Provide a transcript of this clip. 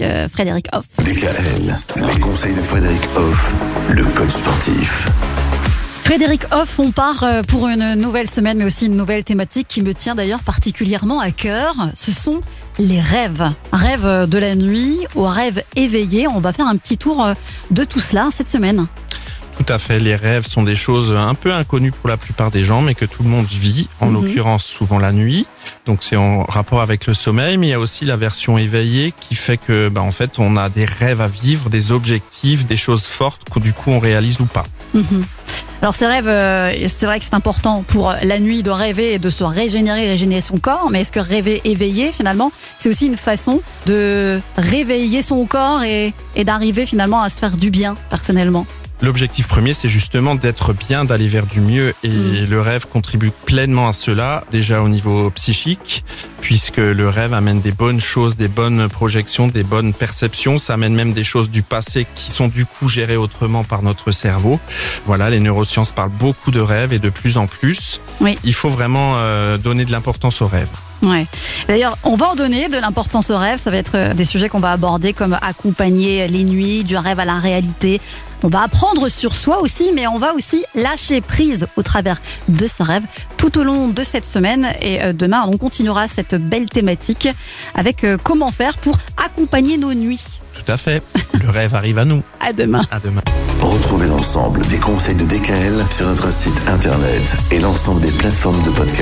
avec euh, Frédéric Hoff. DKL, les conseils de Frédéric Hoff, le coach sportif. Frédéric Hoff, on part euh, pour une nouvelle semaine, mais aussi une nouvelle thématique qui me tient d'ailleurs particulièrement à cœur. Ce sont les rêves. Rêves de la nuit aux rêves éveillés. On va faire un petit tour euh, de tout cela cette semaine. Tout à fait, les rêves sont des choses un peu inconnues pour la plupart des gens, mais que tout le monde vit, en Mhm. l'occurrence souvent la nuit. Donc c'est en rapport avec le sommeil, mais il y a aussi la version éveillée qui fait que, bah, en fait, on a des rêves à vivre, des objectifs, des choses fortes que du coup on réalise ou pas. Mhm. Alors ces rêves, euh, c'est vrai que c'est important pour la nuit de rêver et de se régénérer, régénérer son corps, mais est-ce que rêver éveillé finalement, c'est aussi une façon de réveiller son corps et, et d'arriver finalement à se faire du bien personnellement? L'objectif premier, c'est justement d'être bien, d'aller vers du mieux, et Mm. le rêve contribue pleinement à cela, déjà au niveau psychique, puisque le rêve amène des bonnes choses, des bonnes projections, des bonnes perceptions, ça amène même des choses du passé qui sont du coup gérées autrement par notre cerveau. Voilà, les neurosciences parlent beaucoup de rêves et de plus en plus. Oui. Il faut vraiment euh, donner de l'importance aux rêves. Ouais. D'ailleurs, on va en donner de l'importance au rêve. Ça va être euh, des sujets qu'on va aborder comme accompagner les nuits, du rêve à la réalité. On va apprendre sur soi aussi, mais on va aussi lâcher prise au travers de ce rêve tout au long de cette semaine. Et euh, demain, on continuera cette belle thématique avec euh, comment faire pour accompagner nos nuits. Tout à fait. Le rêve arrive à nous. À demain. À demain. Retrouvez l'ensemble des conseils de DKL sur notre site internet et l'ensemble des plateformes de podcast.